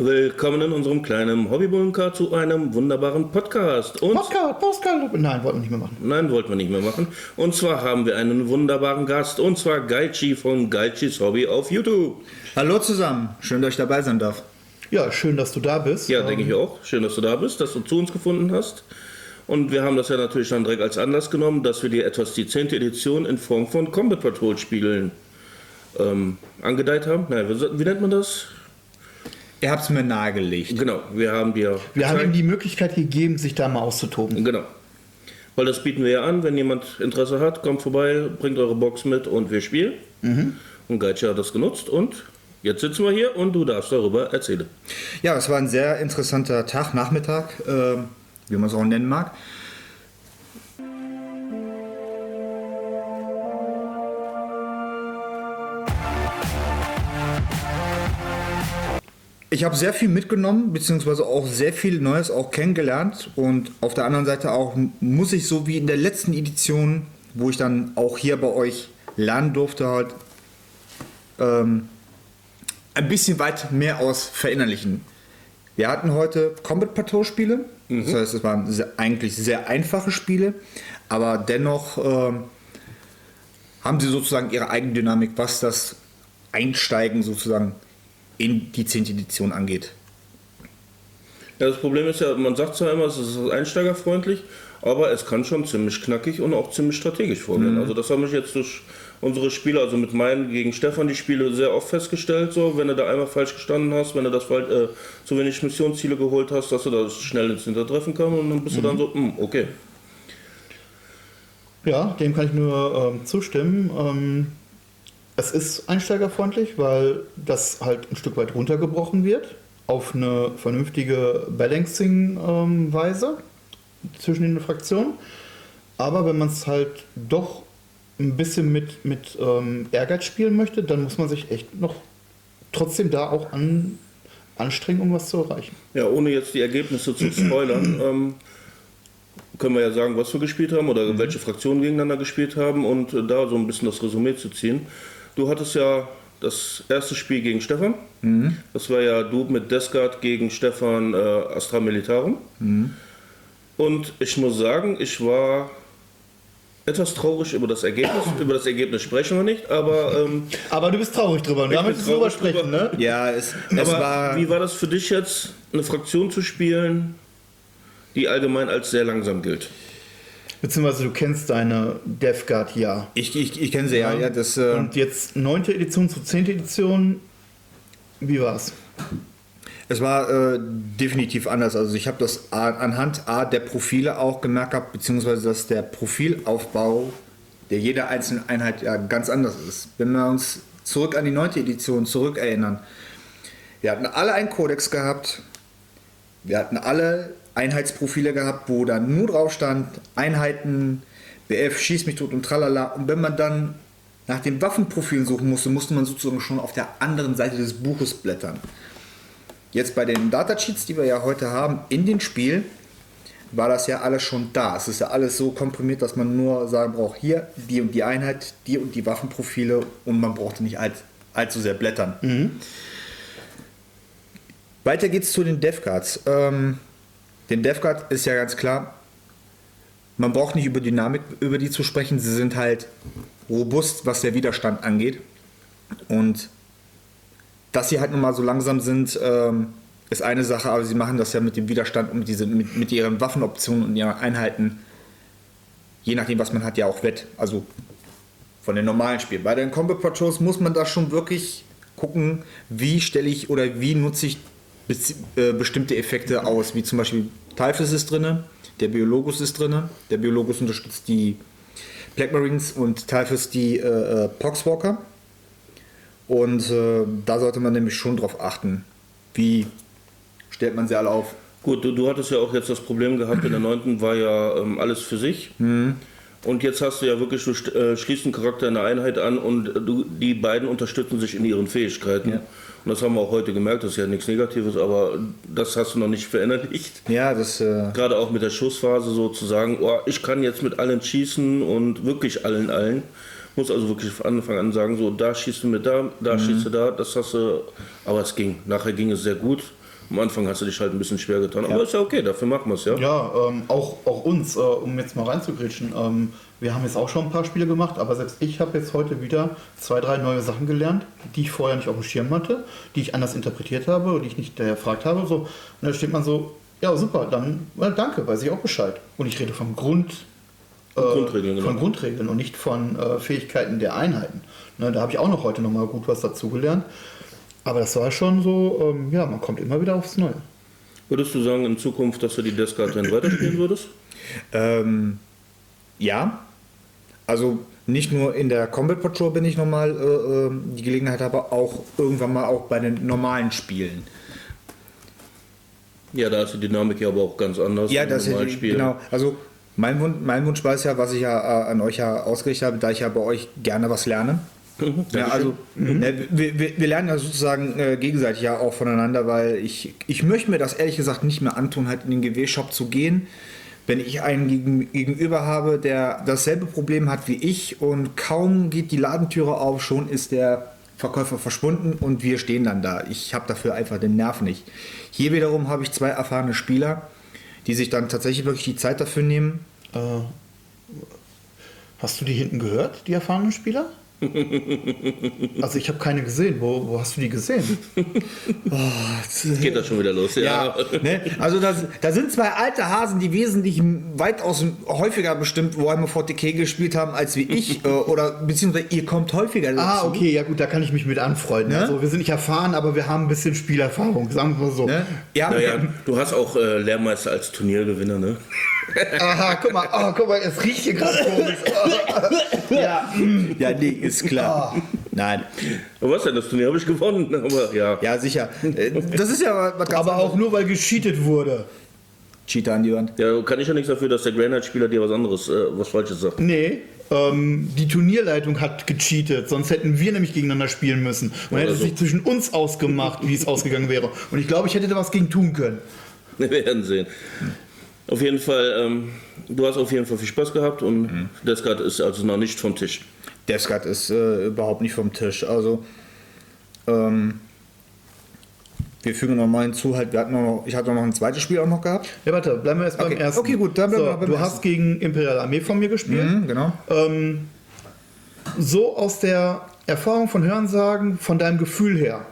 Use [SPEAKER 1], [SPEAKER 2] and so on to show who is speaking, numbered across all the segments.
[SPEAKER 1] Willkommen in unserem kleinen Hobbybunker zu einem wunderbaren Podcast.
[SPEAKER 2] Und Podcast, Podcast. Nein, wollten wir nicht mehr machen.
[SPEAKER 1] Nein, wollten wir nicht mehr machen. Und zwar haben wir einen wunderbaren Gast, und zwar Gaichi von Gaichis Hobby auf YouTube.
[SPEAKER 3] Hallo zusammen, schön, dass ich dabei sein darf.
[SPEAKER 2] Ja, schön, dass du da bist.
[SPEAKER 1] Ja, denke ich auch. Schön, dass du da bist, dass du zu uns gefunden hast. Und wir haben das ja natürlich dann direkt als Anlass genommen, dass wir dir etwas die 10. Edition in Form von Combat Patrol Spielen ähm, angedeiht haben. Wie, wie nennt man das?
[SPEAKER 3] Ihr habt es mir nahegelegt.
[SPEAKER 1] Genau, wir haben dir.
[SPEAKER 2] Wir haben ihm die Möglichkeit gegeben, sich da mal auszutoben.
[SPEAKER 1] Genau. Weil das bieten wir ja an, wenn jemand Interesse hat, kommt vorbei, bringt eure Box mit und wir spielen. Mhm. Und Geitsche hat das genutzt und jetzt sitzen wir hier und du darfst darüber erzählen.
[SPEAKER 3] Ja, es war ein sehr interessanter Tag, Nachmittag, äh, wie man es auch nennen mag. Ich habe sehr viel mitgenommen, beziehungsweise auch sehr viel Neues auch kennengelernt. Und auf der anderen Seite auch muss ich so wie in der letzten Edition, wo ich dann auch hier bei euch lernen durfte, halt ähm, ein bisschen weit mehr aus verinnerlichen. Wir hatten heute Combat Patrol Spiele, mhm. das heißt, es waren sehr, eigentlich sehr einfache Spiele, aber dennoch ähm, haben sie sozusagen ihre Eigendynamik, was das Einsteigen sozusagen in die 10. Edition angeht.
[SPEAKER 1] Ja, das Problem ist ja, man sagt zwar immer, es ist einsteigerfreundlich, aber es kann schon ziemlich knackig und auch ziemlich strategisch vorgehen. Mhm. Also das habe ich jetzt durch unsere Spiele, also mit meinen gegen Stefan die Spiele sehr oft festgestellt, so wenn du da einmal falsch gestanden hast, wenn du das äh, zu wenig Missionsziele geholt hast, dass du da schnell ins Hintertreffen kam und dann bist mhm. du dann so, mh, hm, okay.
[SPEAKER 2] Ja, dem kann ich nur ähm, zustimmen. Ähm, es ist einsteigerfreundlich, weil das halt ein Stück weit runtergebrochen wird auf eine vernünftige Balancing-Weise ähm, zwischen den Fraktionen. Aber wenn man es halt doch ein bisschen mit, mit ähm, Ehrgeiz spielen möchte, dann muss man sich echt noch trotzdem da auch an, anstrengen, um was zu erreichen.
[SPEAKER 1] Ja, ohne jetzt die Ergebnisse zu spoilern, ähm, können wir ja sagen, was wir gespielt haben oder mhm. welche Fraktionen gegeneinander gespielt haben und äh, da so ein bisschen das Resümee zu ziehen. Du hattest ja das erste Spiel gegen Stefan. Mhm. Das war ja du mit Desgard gegen Stefan äh, Astra Militarum. Mhm. Und ich muss sagen, ich war etwas traurig über das Ergebnis. über das Ergebnis sprechen wir nicht, aber. Ähm,
[SPEAKER 2] aber du bist traurig drüber, wir haben jetzt drüber sprechen, ne?
[SPEAKER 3] Ja, es,
[SPEAKER 1] es war. Wie war das für dich jetzt, eine Fraktion zu spielen, die allgemein als sehr langsam gilt?
[SPEAKER 2] Beziehungsweise du kennst deine Death Guard ja.
[SPEAKER 3] Ich, ich, ich kenne sie ja. ja das,
[SPEAKER 2] äh Und jetzt neunte Edition zu zehnte Edition, wie war's?
[SPEAKER 3] Es war äh, definitiv anders. Also ich habe das anhand A, der Profile auch gemerkt gehabt, beziehungsweise dass der Profilaufbau der jeder einzelnen Einheit ja ganz anders ist. Wenn wir uns zurück an die neunte Edition zurückerinnern, wir hatten alle einen Kodex gehabt, wir hatten alle Einheitsprofile gehabt, wo dann nur drauf stand, Einheiten, BF, schieß mich tot und tralala. Und wenn man dann nach den Waffenprofilen suchen musste, musste man sozusagen schon auf der anderen Seite des Buches blättern. Jetzt bei den Datasheets, die wir ja heute haben, in dem Spiel, war das ja alles schon da. Es ist ja alles so komprimiert, dass man nur sagen braucht, hier die und die Einheit, die und die Waffenprofile und man brauchte nicht all, allzu sehr blättern. Mhm. Weiter geht's zu den DevGuards. Ähm, den DevGuard ist ja ganz klar, man braucht nicht über Dynamik über die zu sprechen. Sie sind halt robust, was der Widerstand angeht. Und dass sie halt nun mal so langsam sind, ähm, ist eine Sache, aber sie machen das ja mit dem Widerstand und diese, mit, mit ihren Waffenoptionen und ihren Einheiten, je nachdem, was man hat, ja auch wett. Also von den normalen Spielen. Bei den Combat Patrols muss man da schon wirklich gucken, wie stelle ich oder wie nutze ich äh, bestimmte Effekte aus, wie zum Beispiel Typhus ist drin, der Biologus ist drin. Der Biologus unterstützt die Black Marines und Typhus die äh, äh, Poxwalker. Und äh, da sollte man nämlich schon drauf achten, wie stellt man sie alle auf.
[SPEAKER 1] Gut, du, du hattest ja auch jetzt das Problem gehabt, in der 9. war ja ähm, alles für sich. Mhm. Und jetzt hast du ja wirklich, du äh, schließt einen Charakter in der Einheit an und du, die beiden unterstützen sich in ihren Fähigkeiten. Ja. Und das haben wir auch heute gemerkt, das ist ja nichts Negatives, aber das hast du noch nicht verinnerlicht.
[SPEAKER 3] Ja, das. Äh
[SPEAKER 1] Gerade auch mit der Schussphase so zu sagen, oh, ich kann jetzt mit allen schießen und wirklich allen, allen. Muss also wirklich von Anfang an sagen, so da schießt du mit da, da mhm. schießt du da, das hast du. Aber es ging. Nachher ging es sehr gut. Am Anfang hast du dich halt ein bisschen schwer getan, aber ist ja okay, dafür machen wir es, ja.
[SPEAKER 2] Ja, ähm, auch, auch uns, äh, um jetzt mal reinzugritschen. Ähm, wir haben jetzt auch schon ein paar Spiele gemacht, aber selbst ich habe jetzt heute wieder zwei, drei neue Sachen gelernt, die ich vorher nicht auf dem Schirm hatte, die ich anders interpretiert habe und die ich nicht erfragt habe. So. Und dann steht man so, ja super, dann ja, danke, weiß ich auch Bescheid. Und ich rede vom Grund, äh,
[SPEAKER 1] Grundregeln, genau.
[SPEAKER 2] von Grundregeln und nicht von äh, Fähigkeiten der Einheiten. Ne, da habe ich auch noch heute noch mal gut was dazugelernt. Aber das war schon so, ähm, ja, man kommt immer wieder aufs Neue.
[SPEAKER 1] Würdest du sagen in Zukunft, dass du die Guard dann weiterspielen würdest?
[SPEAKER 3] Ähm, ja, also nicht nur in der Combat Patrol bin ich nochmal äh, äh, die Gelegenheit, aber auch irgendwann mal auch bei den normalen Spielen.
[SPEAKER 1] Ja, da ist die Dynamik ja aber auch ganz anders.
[SPEAKER 3] Ja, das
[SPEAKER 1] normalen
[SPEAKER 3] ist
[SPEAKER 1] Spiel.
[SPEAKER 3] genau. Also mein, Wun mein Wunsch war es ja, was ich ja äh, an euch ja ausgerichtet habe, da ich ja bei euch gerne was lerne.
[SPEAKER 1] Mhm,
[SPEAKER 3] Ja, also ne, wir, wir, wir lernen ja sozusagen äh, gegenseitig ja auch voneinander, weil ich, ich möchte mir das ehrlich gesagt nicht mehr antun, halt in den GW-Shop zu gehen, wenn ich einen gegen, gegenüber habe, der dasselbe Problem hat wie ich und kaum geht die Ladentüre auf, schon ist der Verkäufer verschwunden und wir stehen dann da. Ich habe dafür einfach den Nerv nicht. Hier wiederum habe ich zwei erfahrene Spieler, die sich dann tatsächlich wirklich die Zeit dafür nehmen.
[SPEAKER 2] Äh, hast du die hinten gehört, die erfahrenen Spieler? also ich habe keine gesehen. Wo, wo hast du die gesehen?
[SPEAKER 1] Geht das schon wieder los, ja.
[SPEAKER 3] ne? Also das, da sind zwei alte Hasen, die wesentlich weitaus häufiger bestimmt Warhammer 40k gespielt haben als wie ich. äh, oder beziehungsweise ihr kommt häufiger dazu.
[SPEAKER 2] Ah, okay, ja gut, da kann ich mich mit anfreunden.
[SPEAKER 3] Ne?
[SPEAKER 2] Also wir sind nicht erfahren, aber wir haben ein bisschen Spielerfahrung, sagen wir mal so.
[SPEAKER 3] Ne? Ja,
[SPEAKER 1] Naja, du hast auch äh, Lehrmeister als Turniergewinner, ne?
[SPEAKER 2] Aha, guck mal, oh, guck mal, es riecht hier gerade komisch. ja,
[SPEAKER 3] ja, nee, ist klar. Nein.
[SPEAKER 1] Aber was denn? Das Turnier habe ich gewonnen, aber ja.
[SPEAKER 3] Ja, sicher. Äh, Das ist ja was ganz
[SPEAKER 2] aber auch nur, weil gecheatet wurde.
[SPEAKER 3] Cheater an die Wand.
[SPEAKER 1] Ja, kann ich ja nichts dafür, dass der Granite-Spieler dir was anderes, äh, was Falsches sagt.
[SPEAKER 2] Nee, ähm, die Turnierleitung hat gecheatet, sonst hätten wir nämlich gegeneinander spielen müssen. Man hätte
[SPEAKER 1] so.
[SPEAKER 2] sich zwischen uns ausgemacht, wie es ausgegangen wäre. Und ich glaube, ich hätte da was gegen tun können.
[SPEAKER 1] Wir werden sehen. Auf jeden Fall, ähm, du hast auf jeden Fall viel Spaß gehabt und mhm. Descard ist also noch nicht vom Tisch.
[SPEAKER 3] Descard ist äh, überhaupt nicht vom Tisch. Also, ähm, wir fügen noch mal hinzu, halt, wir hatten noch, ich hatte noch ein zweites Spiel auch noch gehabt.
[SPEAKER 2] Ja, warte, bleiben wir erst
[SPEAKER 3] Okay.
[SPEAKER 2] beim ersten.
[SPEAKER 3] Okay, gut, dann bleiben
[SPEAKER 2] so,
[SPEAKER 3] wir beim
[SPEAKER 2] Du
[SPEAKER 3] ersten.
[SPEAKER 2] hast gegen Imperial Armee von mir gespielt.
[SPEAKER 3] Mhm, genau.
[SPEAKER 2] Ähm, so aus der Erfahrung von Hörensagen, von deinem Gefühl her,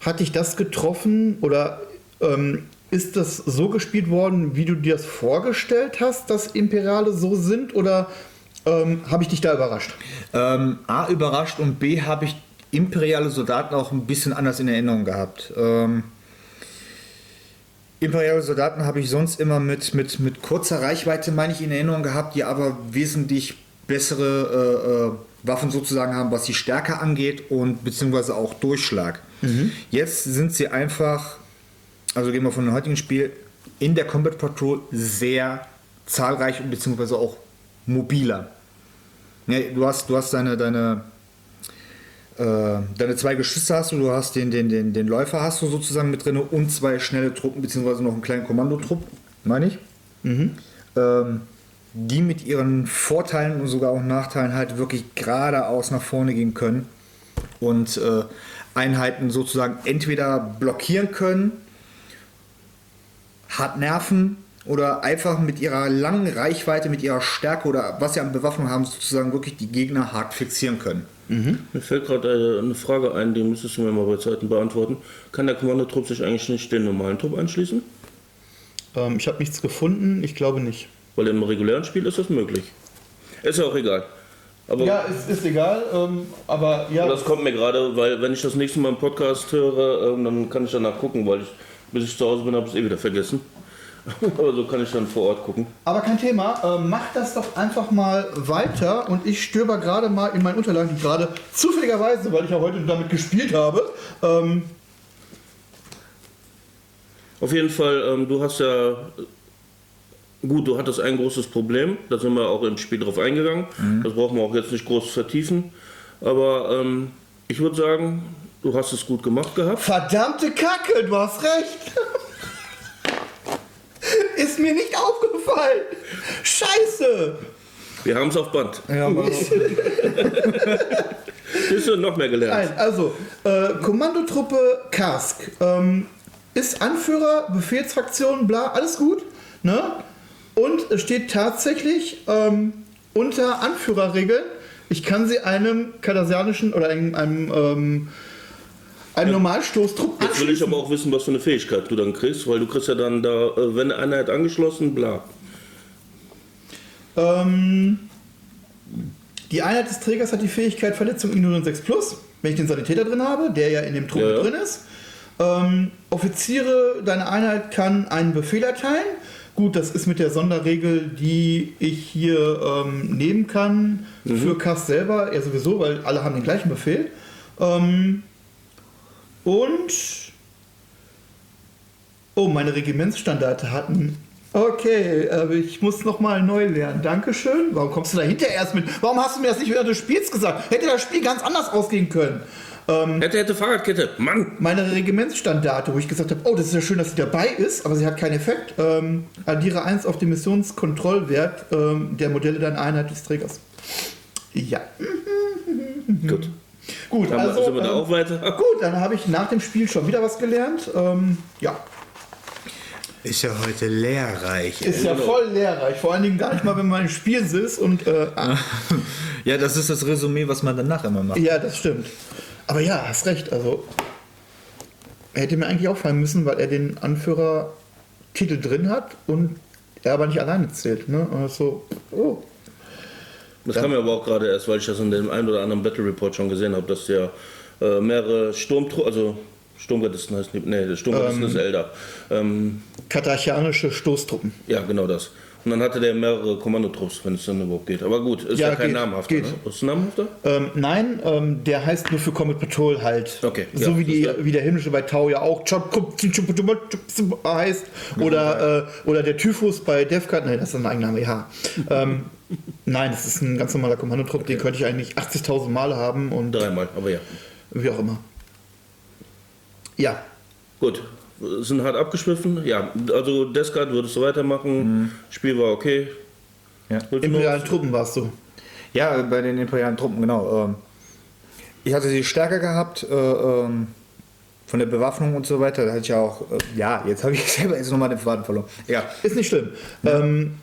[SPEAKER 2] hat dich das getroffen oder ähm, ist das so gespielt worden, wie du dir das vorgestellt hast, dass Imperiale so sind oder ähm, habe ich dich da überrascht?
[SPEAKER 3] Ähm, A, überrascht und B, habe ich imperiale Soldaten auch ein bisschen anders in Erinnerung gehabt. Ähm, imperiale Soldaten habe ich sonst immer mit, mit, mit kurzer Reichweite, meine ich, in Erinnerung gehabt, die aber wesentlich bessere äh, äh, Waffen sozusagen haben, was die Stärke angeht und beziehungsweise auch Durchschlag. Jetzt sind sie einfach, also gehen wir von dem heutigen Spiel, in der Combat Patrol sehr zahlreich und beziehungsweise auch mobiler. Ja, du hast, du hast deine, deine, äh, deine zwei Geschütze hast du, du hast den, den, den, den Läufer hast du sozusagen mit drin und zwei schnelle Truppen, beziehungsweise noch einen kleinen Kommandotrupp, meine ich. Ähm, die mit ihren Vorteilen und sogar auch Nachteilen halt wirklich geradeaus nach vorne gehen können und äh, Einheiten sozusagen entweder blockieren können, hart nerven oder einfach mit ihrer langen Reichweite, mit ihrer Stärke oder was sie an Bewaffnung haben, sozusagen wirklich die Gegner hart fixieren können.
[SPEAKER 1] Mir fällt gerade äh, eine Frage ein, die müsstest du mir mal bei Zeiten beantworten. Kann der Kommandotrupp sich eigentlich nicht den normalen Trupp anschließen?
[SPEAKER 2] Ähm, ich habe nichts gefunden, ich glaube nicht.
[SPEAKER 1] Weil im regulären Spiel ist das möglich. Ist ja auch egal. Aber
[SPEAKER 2] Ja, ist, ist egal, ähm, aber ja.
[SPEAKER 1] das kommt mir gerade, weil wenn ich das nächste Mal im Podcast höre, ähm, dann kann ich danach gucken, weil ich, bis ich zu Hause bin, habe ich es eh wieder vergessen. Aber so kann ich dann vor Ort gucken.
[SPEAKER 2] Aber kein Thema, ähm, mach das doch einfach mal weiter und ich stöber gerade mal in meinen Unterlagen, die gerade zufälligerweise, weil ich ja heute damit gespielt habe, ähm,
[SPEAKER 1] Auf jeden Fall, ähm, du hast ja. Gut, du hattest ein großes Problem, da sind wir auch im Spiel drauf eingegangen. Das brauchen wir auch jetzt nicht groß vertiefen. Aber ähm, ich würde sagen, du hast es gut gemacht gehabt.
[SPEAKER 2] verdammte Kacke, du hast recht. Ist mir nicht aufgefallen. Scheiße.
[SPEAKER 1] Wir haben es auf Band.
[SPEAKER 3] Ja, aber
[SPEAKER 1] Siehst du, noch mehr gelernt.
[SPEAKER 2] Nein, also, äh, Kommandotruppe Kask. Ähm, ist Anführer, Befehlsfraktion, bla, alles gut. Ne? Und es steht tatsächlich ähm, unter Anführerregeln, ich kann sie einem kardassianischen oder einem, einem, ähm, einem Normalstoßtrupp
[SPEAKER 1] Jetzt will ich aber auch wissen, was für eine Fähigkeit du dann kriegst, weil du kriegst ja dann da, äh, wenn eine Einheit angeschlossen, bla.
[SPEAKER 2] Ähm, die Einheit des Trägers hat die Fähigkeit Verletzung ignorieren 6 plus, wenn ich den Sanitäter drin habe, der ja in dem Trupp
[SPEAKER 1] Ja, ja.
[SPEAKER 2] drin ist. Ähm, Offiziere, deine Einheit kann einen Befehl erteilen. Gut, das ist mit der Sonderregel, die ich hier ähm, nehmen kann für Cast selber, ja sowieso, weil alle haben den gleichen Befehl. Ähm, und oh, meine Regimentsstandarte hatten. Okay, aber ich muss nochmal neu lernen. Dankeschön. Warum kommst du da hinterher erst mit? Warum hast du mir das nicht während des Spiels gesagt? Hätte das Spiel ganz anders ausgehen können.
[SPEAKER 1] Hätte, hätte Fahrradkette. Mann!
[SPEAKER 2] Meine Regimentsstandarte, wo ich gesagt habe, oh, das ist ja schön, dass sie dabei ist, aber sie hat keinen Effekt. Ähm, addiere 1 auf den Missionskontrollwert ähm, der Modelle deiner Einheit des Trägers. Ja.
[SPEAKER 1] Gut.
[SPEAKER 2] Gut,
[SPEAKER 1] Dann
[SPEAKER 2] also.
[SPEAKER 1] sind wir da
[SPEAKER 2] ähm,
[SPEAKER 1] auch weiter.
[SPEAKER 2] Gut, dann habe ich nach dem Spiel schon wieder was gelernt. Ähm, ja,
[SPEAKER 3] Ist ja heute lehrreich.
[SPEAKER 2] ist ja voll lehrreich. Vor allen Dingen gar nicht mal, wenn man im Spiel sitzt und. Äh, ah,
[SPEAKER 3] Ja, das ist das Resümee, was man danach immer macht.
[SPEAKER 2] ja, das stimmt. Aber ja, hast recht. Also, er hätte mir eigentlich auffallen müssen, weil er den Anführertitel drin hat und er aber nicht alleine zählt. Ne? Also, oh.
[SPEAKER 1] Das kam mir aber auch gerade erst, weil ich das in dem einen oder anderen Battle Report schon gesehen habe, dass der äh, mehrere Sturmtruppen, also Sturmgardisten heißt nicht, nee, Sturmgardisten ist Elder. Ähm,
[SPEAKER 2] Katarchianische Stoßtruppen.
[SPEAKER 1] ja, genau das. Und dann hatte der mehrere Kommandotrupps, wenn es dann überhaupt geht. Aber gut, ist ja,
[SPEAKER 2] Ja,
[SPEAKER 1] kein
[SPEAKER 2] geht,
[SPEAKER 1] namhafter.
[SPEAKER 2] geht.
[SPEAKER 1] Ne? Ist ein namhafter?
[SPEAKER 2] Ähm, nein, ähm, der heißt nur für Comet Patrol halt.
[SPEAKER 1] Okay,
[SPEAKER 2] So
[SPEAKER 1] ja,
[SPEAKER 2] wie, die, wie der himmlische bei Tau ja auch heißt. Oder, äh, oder der Typhus bei Defcard. Nein, das ist ein Eigenname, ja. ähm, nein, das ist ein ganz normaler Kommandotrupp. Den könnte ich eigentlich 80.000 Mal haben und
[SPEAKER 1] Dreimal, aber ja.
[SPEAKER 2] wie auch immer. Ja,
[SPEAKER 1] Gut, sind hart abgeschwiffen. Ja, also Descard würdest du weitermachen. Spiel war okay.
[SPEAKER 3] Ja.
[SPEAKER 2] Imperialen Truppen warst du.
[SPEAKER 3] Ja, bei den imperialen Truppen, genau. Ähm, ich hatte sie stärker gehabt, äh, ähm, von der Bewaffnung und so weiter. Da hatte ich ja auch, äh, ja, jetzt habe ich selber jetzt nochmal den Faden verloren. Ja,
[SPEAKER 2] Ist nicht schlimm. Ähm,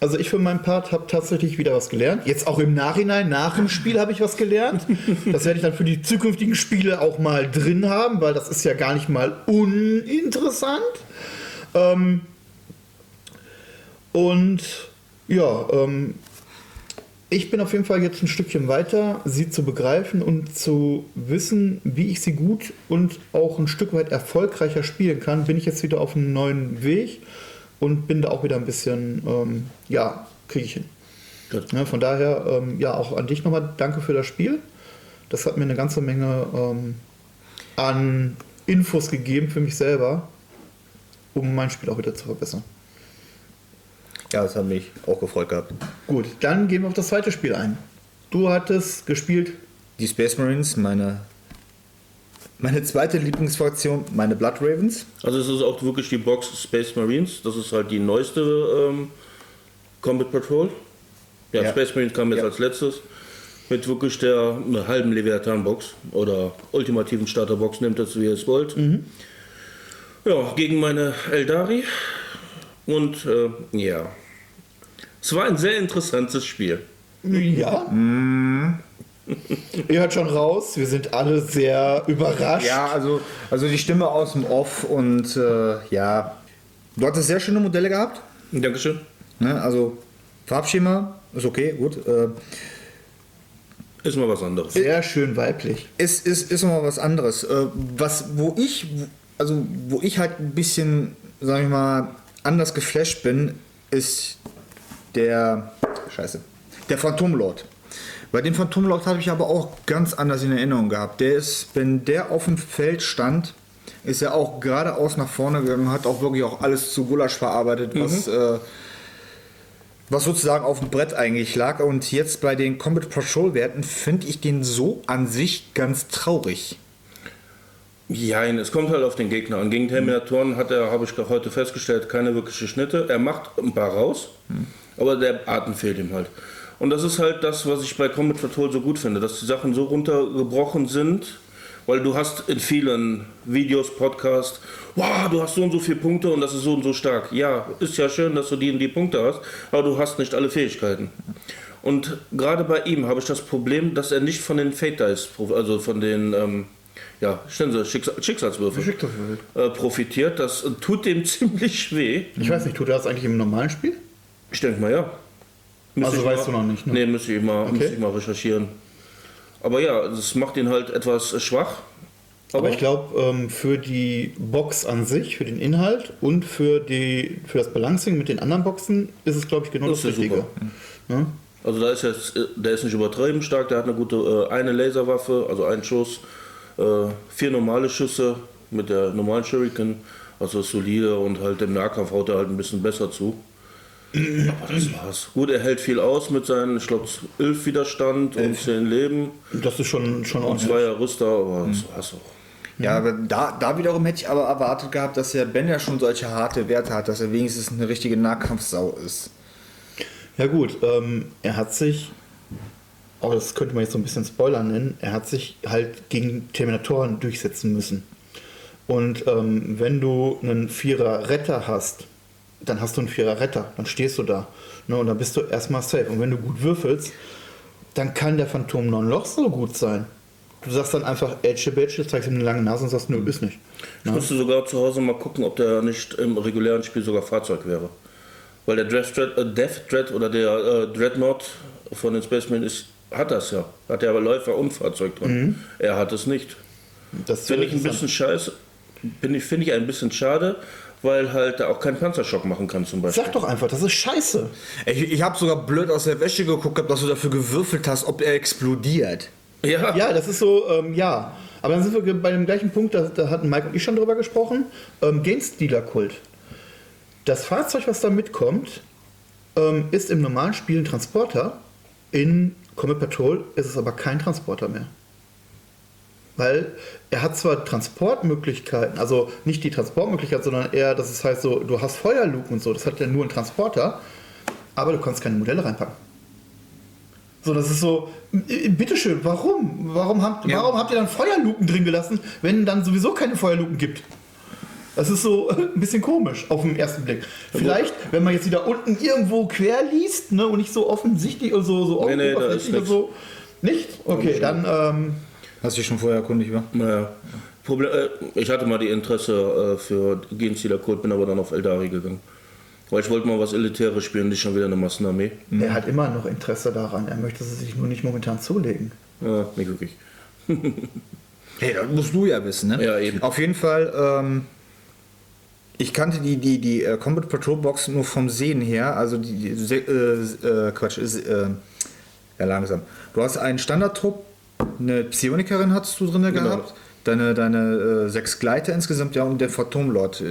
[SPEAKER 2] also ich für meinen Part habe tatsächlich wieder was gelernt. Jetzt auch im Nachhinein, nach dem Spiel habe ich was gelernt. Das werde ich dann für die zukünftigen Spiele auch mal drin haben, weil das ist ja gar nicht mal uninteressant. Ähm, und ja, ähm, ich bin auf jeden Fall jetzt ein Stückchen weiter, sie zu begreifen und zu wissen, wie ich sie gut und auch ein Stück weit erfolgreicher spielen kann, bin ich jetzt wieder auf einem neuen Weg und bin da auch wieder ein bisschen, ähm, ja, kriege ich hin.
[SPEAKER 1] Gut.
[SPEAKER 2] Ne, von daher, ähm, ja, auch an dich nochmal danke für das Spiel. Das hat mir eine ganze Menge ähm, an Infos gegeben für mich selber, um mein Spiel auch wieder zu verbessern.
[SPEAKER 3] ja, das hat mich auch gefreut gehabt.
[SPEAKER 2] Gut, dann gehen wir auf das zweite Spiel ein. Du hattest gespielt
[SPEAKER 3] Die Space Marines, meine, meine zweite Lieblingsfraktion, meine Blood Ravens.
[SPEAKER 1] Also es ist auch wirklich die Box Space Marines. Das ist halt die neueste ähm, Combat Patrol. Ja,
[SPEAKER 3] Ja.
[SPEAKER 1] Space Marines kam jetzt
[SPEAKER 3] Ja.
[SPEAKER 1] als letztes. Mit wirklich der eine halben Leviathan-Box oder ultimativen Starter-Box, nehmt das wie ihr es wollt. Ja, gegen meine Eldari. Und äh, ja, es war ein sehr interessantes Spiel.
[SPEAKER 2] Ja. Ihr hört schon raus, wir sind alle sehr überrascht.
[SPEAKER 3] Ja, also, also die Stimme aus dem Off und äh, ja, du hattest sehr schöne Modelle gehabt.
[SPEAKER 1] Dankeschön.
[SPEAKER 3] Ne? Also Farbschema ist okay, gut. Äh,
[SPEAKER 1] Ist mal was anderes.
[SPEAKER 2] Sehr schön weiblich.
[SPEAKER 3] ist, ist, ist nochmal was anderes. Äh, was, wo ich, also wo ich halt ein bisschen, sag ich mal, anders geflasht bin, ist der, scheiße, der Phantomlord. Bei dem Phantomlord habe ich aber auch ganz anders in Erinnerung gehabt. Der ist, wenn der auf dem Feld stand, ist er auch geradeaus nach vorne gegangen, hat auch wirklich auch alles zu Gulasch verarbeitet, was, äh, was sozusagen auf dem Brett eigentlich lag. Und jetzt bei den Combat Patrol Werten finde ich den so an sich ganz traurig.
[SPEAKER 1] Ja, es kommt halt auf den Gegner an. Gegen Terminatoren hat er, habe ich heute festgestellt, keine wirkliche Schnitte. Er macht ein paar raus, aber der Atem fehlt ihm halt. Und das ist halt das, was ich bei Combat Patrol so gut finde, dass die Sachen so runtergebrochen sind Weil du hast in vielen Videos, Podcasts, wow, du hast so und so viele Punkte und das ist so und so stark. Ja, ist ja schön, dass du die und die Punkte hast, aber du hast nicht alle Fähigkeiten. Und gerade bei ihm habe ich das Problem, dass er nicht von den Fate Dice, also von den ähm, ja, Sie, Schicksal, Schicksalswürfe. Äh, profitiert. Das tut dem ziemlich weh.
[SPEAKER 2] Ich weiß nicht, tut er das eigentlich im normalen Spiel?
[SPEAKER 1] Ich denke mal, ja.
[SPEAKER 2] Also
[SPEAKER 1] ich
[SPEAKER 2] weißt
[SPEAKER 1] mal,
[SPEAKER 2] du noch nicht, ne?
[SPEAKER 1] Nee, müsste ich, mal,
[SPEAKER 2] Okay.
[SPEAKER 1] müsste ich mal recherchieren. Aber ja, das macht ihn halt etwas schwach.
[SPEAKER 2] Aber ich glaube, ähm, für die Box an sich, für den Inhalt und für, die, für das Balancing mit den anderen Boxen ist es, glaube ich, genau
[SPEAKER 1] Das ja
[SPEAKER 2] Richtige. Ne?
[SPEAKER 1] Also da ist jetzt, der ist nicht übertrieben stark, der hat eine gute, äh, eine Laserwaffe, also einen Schuss, äh, vier normale Schüsse mit der normalen Shuriken, also ist solide und halt im Nahkampf haut er halt ein bisschen besser zu. Aber das war's. Gut, er hält viel aus mit seinen, ich glaube, 11 Widerstand und 10 Leben
[SPEAKER 2] Das ist schon, schon
[SPEAKER 1] und
[SPEAKER 2] ordentlich.
[SPEAKER 1] zweier Rüster, aber das war's auch.
[SPEAKER 3] Ja, aber da, da wiederum hätte ich aber erwartet gehabt, dass der Ben ja schon solche harte Werte hat, dass er wenigstens eine richtige Nahkampfsau ist.
[SPEAKER 2] Ja gut, ähm, er hat sich, auch das könnte man jetzt so ein bisschen Spoiler nennen, er hat sich halt gegen Terminatoren durchsetzen müssen. Und ähm, wenn du einen Vierer Retter hast, dann hast du einen Vierer Retter, dann stehst du da. Ne, und dann bist du erstmal safe. Und wenn du gut würfelst, dann kann der Phantom non noch so gut sein. Du sagst dann einfach Edge Badge, zeigst ihm eine lange Nase und sagst, nö, ist nicht.
[SPEAKER 1] Ich müsste sogar zu Hause mal gucken, ob der nicht im regulären Spiel sogar Fahrzeug wäre. Weil der Death Dread, äh, Death Dread oder der äh, Dreadnought von den Spacemen ist, hat das ja. Hat ja aber Läufer und Fahrzeug drin. Er hat es nicht.
[SPEAKER 2] Das
[SPEAKER 1] Finde ich ein bisschen scheiße. Finde ich, finde ich ein bisschen schade, weil halt da auch kein Panzerschock machen kann zum Beispiel.
[SPEAKER 2] Sag doch einfach, das ist scheiße.
[SPEAKER 3] Ich, ich habe sogar blöd aus der Wäsche geguckt, dass du dafür gewürfelt hast, ob er explodiert.
[SPEAKER 1] Ja,
[SPEAKER 2] Ja, das ist so, ähm, ja. Aber dann sind wir bei dem gleichen Punkt, da, da hatten Mike und ich schon drüber gesprochen. Ähm, Genstealer-Kult. Das Fahrzeug, was da mitkommt, ähm, ist im normalen Spiel ein Transporter. In Comet Patrol ist es aber kein Transporter mehr. Weil er hat zwar Transportmöglichkeiten, also nicht die Transportmöglichkeit, sondern eher, dass es heißt so, du hast Feuerluken und so, das hat ja nur ein Transporter, aber du kannst keine Modelle reinpacken. So, das ist so, äh, bitteschön, warum? Warum habt,
[SPEAKER 3] Ja.
[SPEAKER 2] warum habt ihr dann Feuerluken drin gelassen, wenn dann sowieso keine Feuerluken gibt? Das ist so ein bisschen komisch auf den ersten Blick. Vielleicht, wenn man jetzt wieder unten irgendwo quer liest ne, und nicht so offensichtlich und so, so
[SPEAKER 1] Nee, nee,
[SPEAKER 2] und
[SPEAKER 1] nix.
[SPEAKER 2] so. Nicht? Okay, dann ähm,
[SPEAKER 3] Hast du dich schon vorher erkundigt, wa?
[SPEAKER 1] Naja. Problem, äh, ich hatte mal die Interesse äh, für Genstealer Code, bin aber dann auf Eldari gegangen. Weil ich wollte mal was Elitäres spielen, nicht schon wieder eine Massenarmee.
[SPEAKER 2] er hat immer noch Interesse daran. Er möchte es sich nur nicht momentan zulegen.
[SPEAKER 1] Ja, nicht wirklich.
[SPEAKER 3] Hey, das musst du ja wissen, ne?
[SPEAKER 1] Ja, eben.
[SPEAKER 3] Auf jeden Fall, ähm, ich kannte die, die, die äh, Combat Patrol Box nur vom Sehen her. Also die, die äh, äh, Quatsch, ist äh, ja langsam. Du hast einen Standardtrupp, eine Psionikerin hattest du drin
[SPEAKER 1] Genau.
[SPEAKER 3] gehabt, deine, deine äh, sechs Gleiter insgesamt, ja, und der Phantomlord.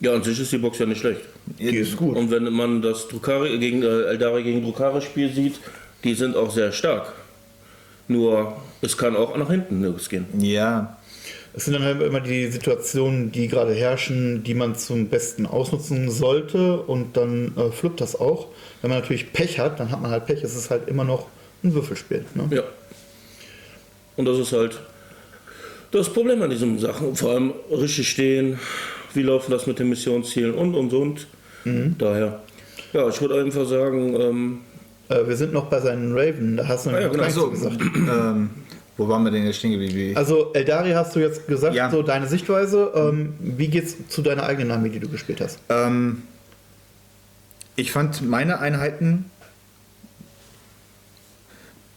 [SPEAKER 1] Ja, an sich ist die Box ja nicht schlecht.
[SPEAKER 2] Die ist gut.
[SPEAKER 1] Und wenn man das Drukari gegen, äh, Eldari gegen Drukari Spiel sieht, die sind auch sehr stark. Nur, es kann auch nach hinten nirgends gehen.
[SPEAKER 3] Ja,
[SPEAKER 2] Es sind dann halt immer die Situationen, die gerade herrschen, die man zum Besten ausnutzen sollte und dann äh, fluppt das auch. Wenn man natürlich Pech hat, dann hat man halt Pech. Es ist halt immer noch ein Würfelspiel. Ne?
[SPEAKER 1] Ja. Und das ist halt das Problem an diesen Sachen. Vor allem richtig stehen, wie laufen das mit den Missionszielen und und und.
[SPEAKER 2] Mhm.
[SPEAKER 1] Daher. Ja, ich würde einfach sagen, ähm,
[SPEAKER 2] Äh, wir sind noch bei seinen Raven, da hast du
[SPEAKER 1] Ah ja,
[SPEAKER 2] noch
[SPEAKER 1] genau.
[SPEAKER 3] so,
[SPEAKER 2] zu gesagt.
[SPEAKER 3] ähm, wo waren wir denn jetzt stehen geblieben?
[SPEAKER 2] Also Eldari hast du jetzt gesagt,
[SPEAKER 3] Ja.
[SPEAKER 2] so deine Sichtweise. Ähm, wie geht's zu deiner eigenen Armee, die du gespielt hast?
[SPEAKER 3] Ähm, ich fand meine Einheiten.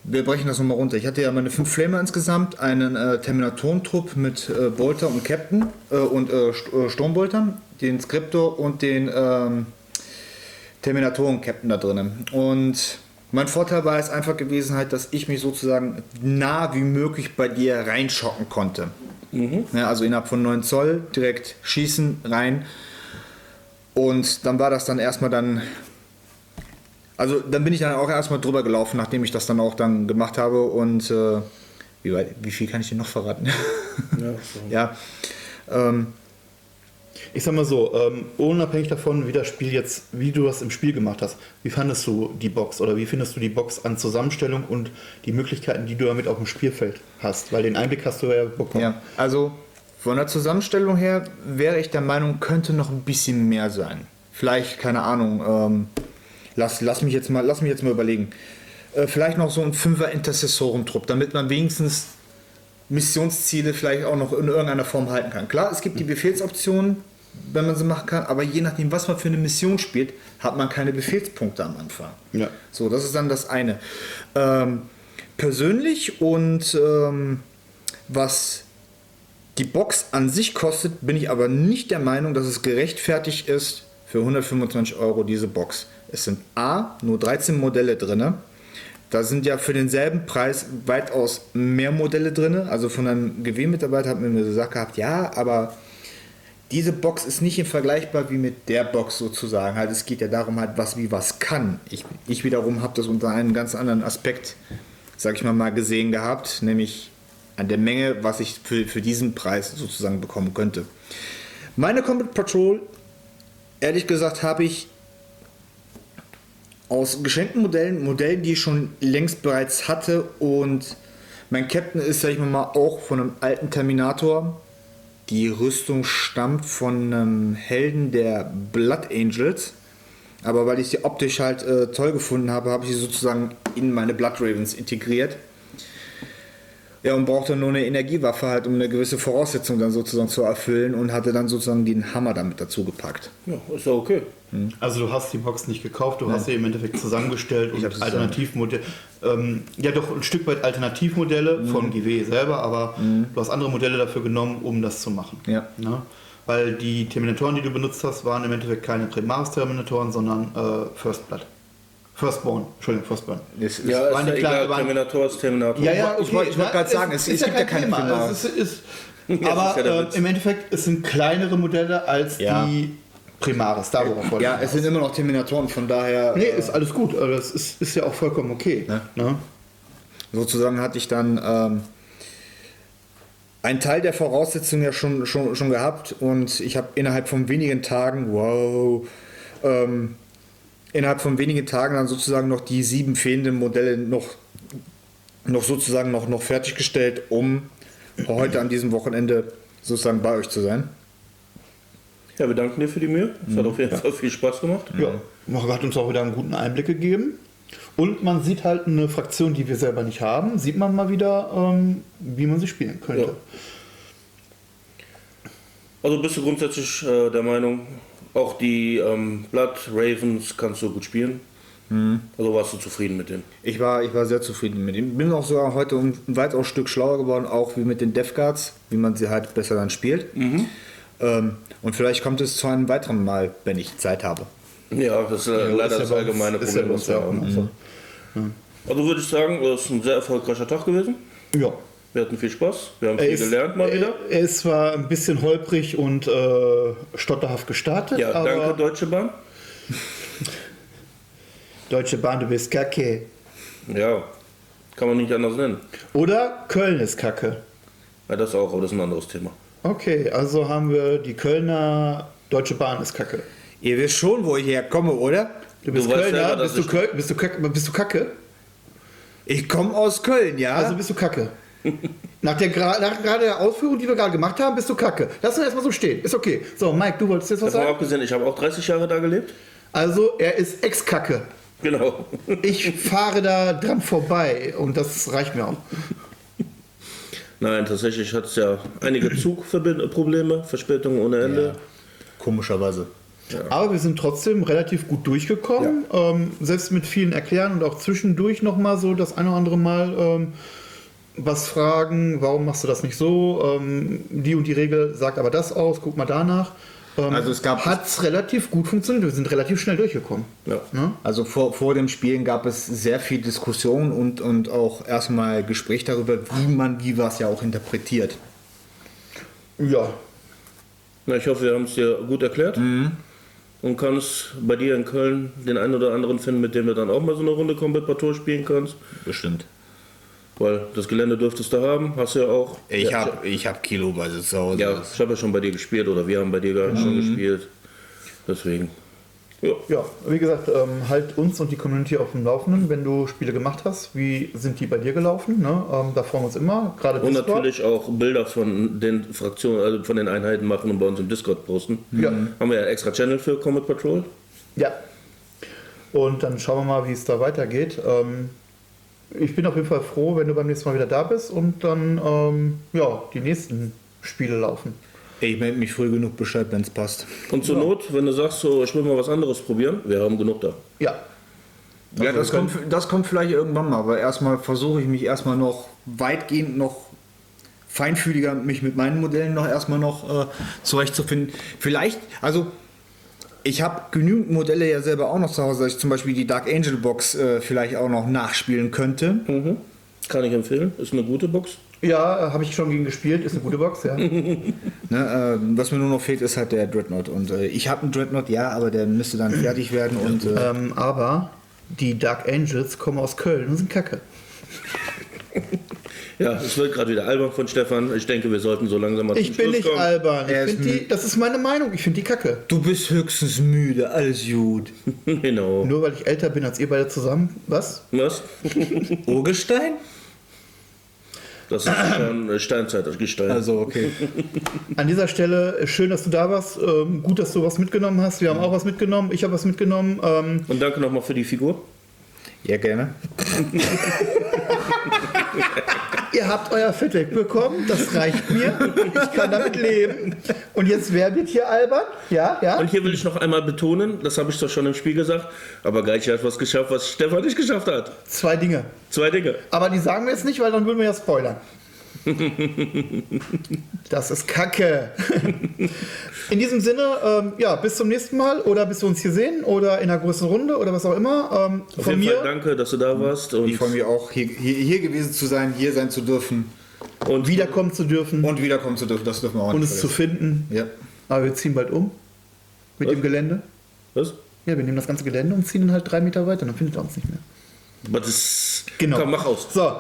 [SPEAKER 3] Wir brechen das nochmal runter. Ich hatte ja meine fünf Flamer insgesamt, einen äh, Terminatoren-Trupp mit äh, Bolter und Captain äh, und äh, äh, Sturmboltern, den Skriptor und den ähm, Terminatoren-Captain da drinnen. Und mein Vorteil war es einfach gewesen, halt, dass ich mich sozusagen nah wie möglich bei dir reinschocken konnte. Ja, also innerhalb von 9 Zoll direkt schießen rein. Und dann war das dann erstmal dann. Also dann bin ich dann auch erstmal drüber gelaufen, nachdem ich das dann auch dann gemacht habe. Und äh, wie, weit, wie viel kann ich dir noch verraten?
[SPEAKER 1] ja, so.
[SPEAKER 3] ja. Ähm,
[SPEAKER 2] Ich sag mal so, ähm, unabhängig davon, wie das Spiel jetzt, wie du das im Spiel gemacht hast, wie fandest du die Box oder wie findest du die Box an Zusammenstellung und die Möglichkeiten, die du damit auf dem Spielfeld hast? Weil den Einblick hast du ja bekommen.
[SPEAKER 3] Ja, also von der Zusammenstellung her wäre ich der Meinung, könnte noch ein bisschen mehr sein. Vielleicht, keine Ahnung, ähm, lass, lass, mich jetzt mal, lass mich jetzt mal überlegen. Äh, vielleicht noch so ein Fünfer-Intercessorentrupp, damit man wenigstens Missionsziele vielleicht auch noch in irgendeiner Form halten kann. Klar, es gibt die Befehlsoptionen, wenn man sie machen kann, aber je nachdem, was man für eine Mission spielt, hat man keine Befehlspunkte am Anfang.
[SPEAKER 2] Ja.
[SPEAKER 3] So, das ist dann das eine. Ähm, persönlich und ähm, was die Box an sich kostet, bin ich aber nicht der Meinung, dass es gerechtfertigt ist, für 125 Euro diese Box. Es sind A, nur 13 Modelle drin. Da sind ja für denselben Preis weitaus mehr Modelle drin. Also von einem GW-Mitarbeiter hat mir gesagt gehabt, ja, aber diese Box ist nicht vergleichbar wie mit der Box sozusagen. Halt, es geht ja darum, halt, was wie was kann. Ich, ich wiederum habe das unter einem ganz anderen Aspekt, sag ich mal, mal gesehen gehabt, nämlich an der Menge, was ich für, für diesen Preis sozusagen bekommen könnte. Meine Combat Patrol, ehrlich gesagt, habe ich aus geschenkten Modellen, Modellen, die ich schon längst bereits hatte und mein Captain ist, sag ich mal, auch von einem alten Terminator. Die Rüstung stammt von einem Helden der Blood Angels. Aber weil ich sie optisch halt äh, toll gefunden habe, habe ich sie sozusagen in meine Blood Ravens integriert. Ja, und brauchte nur eine Energiewaffe halt, um eine gewisse Voraussetzung dann sozusagen zu erfüllen und hatte dann sozusagen den Hammer damit dazu gepackt.
[SPEAKER 1] Ja, ist ja okay.
[SPEAKER 2] Also du hast die Box nicht gekauft, du hast sie im Endeffekt zusammengestellt
[SPEAKER 3] Ich
[SPEAKER 2] und Alternativmodelle, ähm, ja doch ein Stück weit Alternativmodelle von GW selber, aber du hast andere Modelle dafür genommen, um das zu machen.
[SPEAKER 3] Ja.
[SPEAKER 2] Ne? Weil die Terminatoren, die du benutzt hast, waren im Endeffekt keine Primaris-Terminatoren, sondern äh, First Blood. Firstborn, Entschuldigung, Firstborn.
[SPEAKER 3] Es ist,
[SPEAKER 1] Ja, ist
[SPEAKER 2] waren
[SPEAKER 1] ja
[SPEAKER 2] die kleinen-
[SPEAKER 1] egal.
[SPEAKER 2] waren-
[SPEAKER 1] Terminator ist Terminator.
[SPEAKER 2] Ja, ja,
[SPEAKER 3] Ich wollte- ich wollte gerade sagen, es- es gibt ja keine Primaris.
[SPEAKER 2] Es ist, ist,
[SPEAKER 1] Ja,
[SPEAKER 2] aber
[SPEAKER 1] ist ja
[SPEAKER 2] äh, im Endeffekt, es sind kleinere Modelle als
[SPEAKER 3] Ja.
[SPEAKER 2] die Primaris. Da worauf wollte
[SPEAKER 3] ja, es sind immer noch Terminatoren, von daher.
[SPEAKER 2] Nee,
[SPEAKER 3] äh,
[SPEAKER 2] ist alles gut. Also Das ist, ist ja auch vollkommen okay.
[SPEAKER 3] Ja.
[SPEAKER 2] Ne?
[SPEAKER 3] sozusagen hatte ich dann ähm, einen Teil der Voraussetzungen ja schon, schon, schon gehabt und ich habe innerhalb von wenigen Tagen, wow, ähm, innerhalb von wenigen Tagen dann sozusagen noch die sieben fehlenden Modelle noch, noch sozusagen noch, noch fertiggestellt, um heute an diesem Wochenende sozusagen bei euch zu sein.
[SPEAKER 1] Ja, wir danken dir für die Mühe. Es hat auf jeden Fall viel Spaß gemacht.
[SPEAKER 2] Ja. Man hat uns auch wieder einen guten Einblick gegeben. Und man sieht halt eine Fraktion, die wir selber nicht haben, sieht man mal wieder, ähm, wie man sie spielen könnte.
[SPEAKER 1] Ja. Also bist du grundsätzlich äh, der Meinung, auch die ähm, Blood Ravens kannst du gut spielen? Also warst du zufrieden mit denen?
[SPEAKER 3] Ich war, ich war sehr zufrieden mit ihm. Bin auch sogar heute ein weitaus Stück schlauer geworden, auch wie mit den Death Guards, wie man sie halt besser dann spielt. Ähm, und vielleicht kommt es zu einem weiteren Mal, wenn ich Zeit habe.
[SPEAKER 1] Ja, das ist äh,
[SPEAKER 2] Ja,
[SPEAKER 1] leider
[SPEAKER 2] ist
[SPEAKER 1] das
[SPEAKER 2] uns-
[SPEAKER 1] allgemeine
[SPEAKER 2] ja
[SPEAKER 1] Problem, was
[SPEAKER 2] uns
[SPEAKER 1] wir haben.
[SPEAKER 2] so.
[SPEAKER 1] Also würde ich sagen, das ist ein sehr erfolgreicher Tag gewesen.
[SPEAKER 2] Ja.
[SPEAKER 1] Wir hatten viel Spaß, wir haben viel
[SPEAKER 2] ist,
[SPEAKER 1] gelernt mal wieder.
[SPEAKER 2] Er, er ist zwar ein bisschen holprig und äh, stotterhaft gestartet,
[SPEAKER 1] Ja,
[SPEAKER 2] aber
[SPEAKER 1] danke Deutsche Bahn.
[SPEAKER 2] Deutsche Bahn, du bist kacke.
[SPEAKER 1] Ja, kann man nicht anders nennen.
[SPEAKER 2] Oder Köln ist kacke.
[SPEAKER 1] Ja, das auch, aber das ist ein anderes Thema.
[SPEAKER 2] Okay, also haben wir die Kölner Deutsche Bahn ist kacke.
[SPEAKER 3] Ihr wisst schon, wo ich herkomme, oder?
[SPEAKER 2] Du bist
[SPEAKER 1] Du
[SPEAKER 2] Kölner,
[SPEAKER 1] selber,
[SPEAKER 2] bist, du
[SPEAKER 1] ich-
[SPEAKER 2] Köl bist, du kacke, bist du kacke?
[SPEAKER 3] Ich komme aus Köln, ja?
[SPEAKER 2] Also bist du kacke. Nach der nach gerade der Ausführung, die wir gerade gemacht haben, bist du kacke. Lass uns erstmal so stehen. Ist okay. So, Mike, du wolltest jetzt was
[SPEAKER 1] Davon
[SPEAKER 2] sagen?
[SPEAKER 1] abgesehen, ich habe auch 30 Jahre da gelebt.
[SPEAKER 2] Also, er ist Ex-Kacke.
[SPEAKER 1] Genau.
[SPEAKER 2] Ich fahre da dran vorbei und das reicht mir auch.
[SPEAKER 1] Nein, tatsächlich hat es ja einige Zugprobleme, Verspätungen ohne Ende.
[SPEAKER 3] Komischerweise.
[SPEAKER 2] Aber wir sind trotzdem relativ gut durchgekommen. Ähm, selbst mit vielen Erklären und auch zwischendurch nochmal so das eine oder andere Mal ähm, was fragen. Warum machst du das nicht so? Ähm, die und die Regel sagt aber das aus. Guck mal danach. Ähm,
[SPEAKER 3] Also es gab-
[SPEAKER 2] hat es relativ gut funktioniert. Wir sind relativ schnell durchgekommen.
[SPEAKER 1] Ja.
[SPEAKER 2] Ne?
[SPEAKER 3] Also vor, vor dem Spielen gab es sehr viel Diskussion und, und auch erstmal Gespräch darüber, wie man wie was ja auch interpretiert.
[SPEAKER 2] Ja.
[SPEAKER 1] Na, ich hoffe, wir haben es dir gut erklärt. Und kannst bei dir in Köln den einen oder anderen finden, mit dem du dann auch mal so eine Runde Combat Patrol spielen kannst.
[SPEAKER 3] Bestimmt.
[SPEAKER 1] Weil das Gelände dürftest du haben, hast du ja auch.
[SPEAKER 3] Ich
[SPEAKER 1] ja,
[SPEAKER 3] habe ich hab kiloweise zu Hause.
[SPEAKER 1] Ja, ich habe ja schon bei dir gespielt oder wir haben bei dir gar schon gespielt. Deswegen. Ja.
[SPEAKER 2] Ja, wie gesagt, ähm, halt uns und die Community auf dem Laufenden, wenn du Spiele gemacht hast. Wie sind die bei dir gelaufen? Ne? Ähm, da freuen wir uns immer. Gerade
[SPEAKER 1] Und
[SPEAKER 2] Discord.
[SPEAKER 1] natürlich auch Bilder von den Fraktionen, also von den Einheiten machen und bei uns im Discord posten.
[SPEAKER 2] Ja.
[SPEAKER 1] Haben wir ja einen extra Channel für Comet Patrol.
[SPEAKER 2] Ja. Und dann schauen wir mal, wie es da weitergeht. Ähm, ich bin auf jeden Fall froh, wenn du beim nächsten Mal wieder da bist und dann ähm, ja, die nächsten Spiele laufen.
[SPEAKER 3] Ich melde mich früh genug Bescheid, wenn es passt.
[SPEAKER 1] Und zur Not, wenn du sagst, so, ich will mal was anderes probieren, wir haben genug da.
[SPEAKER 2] Ja.
[SPEAKER 3] Ja, das kommt, das kommt vielleicht irgendwann mal, aber erstmal versuche ich mich erstmal noch weitgehend noch feinfühliger mich mit meinen Modellen noch erstmal noch äh, zurechtzufinden. Vielleicht, also ich habe genügend Modelle ja selber auch noch zu Hause, dass ich zum Beispiel die Dark Angel Box äh, vielleicht auch noch nachspielen könnte.
[SPEAKER 1] Kann ich empfehlen, ist eine gute Box.
[SPEAKER 2] Ja, äh, habe ich schon gegen gespielt. Ist eine gute Box, ja.
[SPEAKER 3] Ne, äh, was mir nur noch fehlt, ist halt der Dreadnought. Und äh, ich habe einen Dreadnought, ja, aber der müsste dann fertig werden und äh,
[SPEAKER 2] ähm, aber die Dark Angels kommen aus Köln und sind kacke.
[SPEAKER 1] Ja, es wird gerade wieder albern von Stefan. Ich denke, wir sollten so langsam mal
[SPEAKER 2] Ich bin
[SPEAKER 1] Schluss
[SPEAKER 2] nicht
[SPEAKER 1] kommen.
[SPEAKER 2] albern.
[SPEAKER 3] Er
[SPEAKER 2] Ich
[SPEAKER 3] ist
[SPEAKER 2] find die, das ist meine Meinung. Ich finde die kacke.
[SPEAKER 3] du bist höchstens müde, alles gut.
[SPEAKER 1] genau.
[SPEAKER 2] Nur weil ich älter bin als ihr beide zusammen. Was?
[SPEAKER 1] Was?
[SPEAKER 3] Urgestein?
[SPEAKER 1] Das ist schon Steinzeitgestein.
[SPEAKER 3] Also, okay.
[SPEAKER 2] An dieser Stelle äh, schön, dass du da warst. Ähm, gut, dass du was mitgenommen hast. Wir haben auch was mitgenommen. Ich habe was mitgenommen. Ähm,
[SPEAKER 1] Und danke nochmal für die Figur.
[SPEAKER 3] Ja, gerne.
[SPEAKER 2] ihr habt euer Feedback bekommen. Das reicht mir. Ich kann damit leben. Und jetzt wer wird hier albern? Ja, ja.
[SPEAKER 1] Und hier will ich noch einmal betonen, das habe ich doch schon im Spiel gesagt, aber Geichi hat was geschafft, was Stefan nicht geschafft hat.
[SPEAKER 2] Zwei Dinge.
[SPEAKER 1] Zwei Dinge.
[SPEAKER 2] Aber die sagen wir jetzt nicht, weil dann würden wir ja spoilern. Das ist Kacke. In diesem Sinne, ähm, ja, bis zum nächsten Mal oder bis wir uns hier sehen oder in einer größeren Runde oder was auch immer. Ähm,
[SPEAKER 1] Auf
[SPEAKER 2] von
[SPEAKER 1] jeden
[SPEAKER 2] mir,
[SPEAKER 1] Fall danke, dass du da warst und,
[SPEAKER 3] Ich freue mich auch, hier, hier, hier gewesen zu sein, hier sein zu dürfen
[SPEAKER 1] und
[SPEAKER 2] wiederkommen zu dürfen
[SPEAKER 3] und wiederkommen zu dürfen. Das dürfen wir auch
[SPEAKER 2] und
[SPEAKER 3] nicht
[SPEAKER 2] es zu finden.
[SPEAKER 3] Ja.
[SPEAKER 2] Aber wir ziehen bald um mit
[SPEAKER 1] Was?
[SPEAKER 2] dem Gelände.
[SPEAKER 1] Was?
[SPEAKER 2] Ja, wir nehmen das ganze Gelände und ziehen dann halt drei Meter weiter, dann findet er uns nicht mehr.
[SPEAKER 1] Was ist.
[SPEAKER 2] Genau.
[SPEAKER 1] Komm, mach aus.
[SPEAKER 2] So,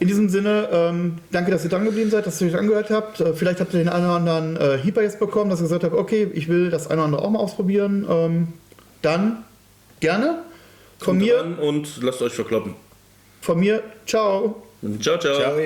[SPEAKER 2] in diesem Sinne, ähm, danke, dass ihr dran geblieben seid, dass ihr euch angehört habt. Äh, vielleicht habt ihr den einen oder anderen äh, Heeper jetzt bekommen, dass ihr gesagt habt, okay, ich will das eine oder andere auch mal ausprobieren. Ähm, dann gerne. Von
[SPEAKER 1] Kommt
[SPEAKER 2] mir,
[SPEAKER 1] Und lasst euch verkloppen.
[SPEAKER 2] von mir, ciao.
[SPEAKER 1] Ciao, ciao.
[SPEAKER 3] Ciao.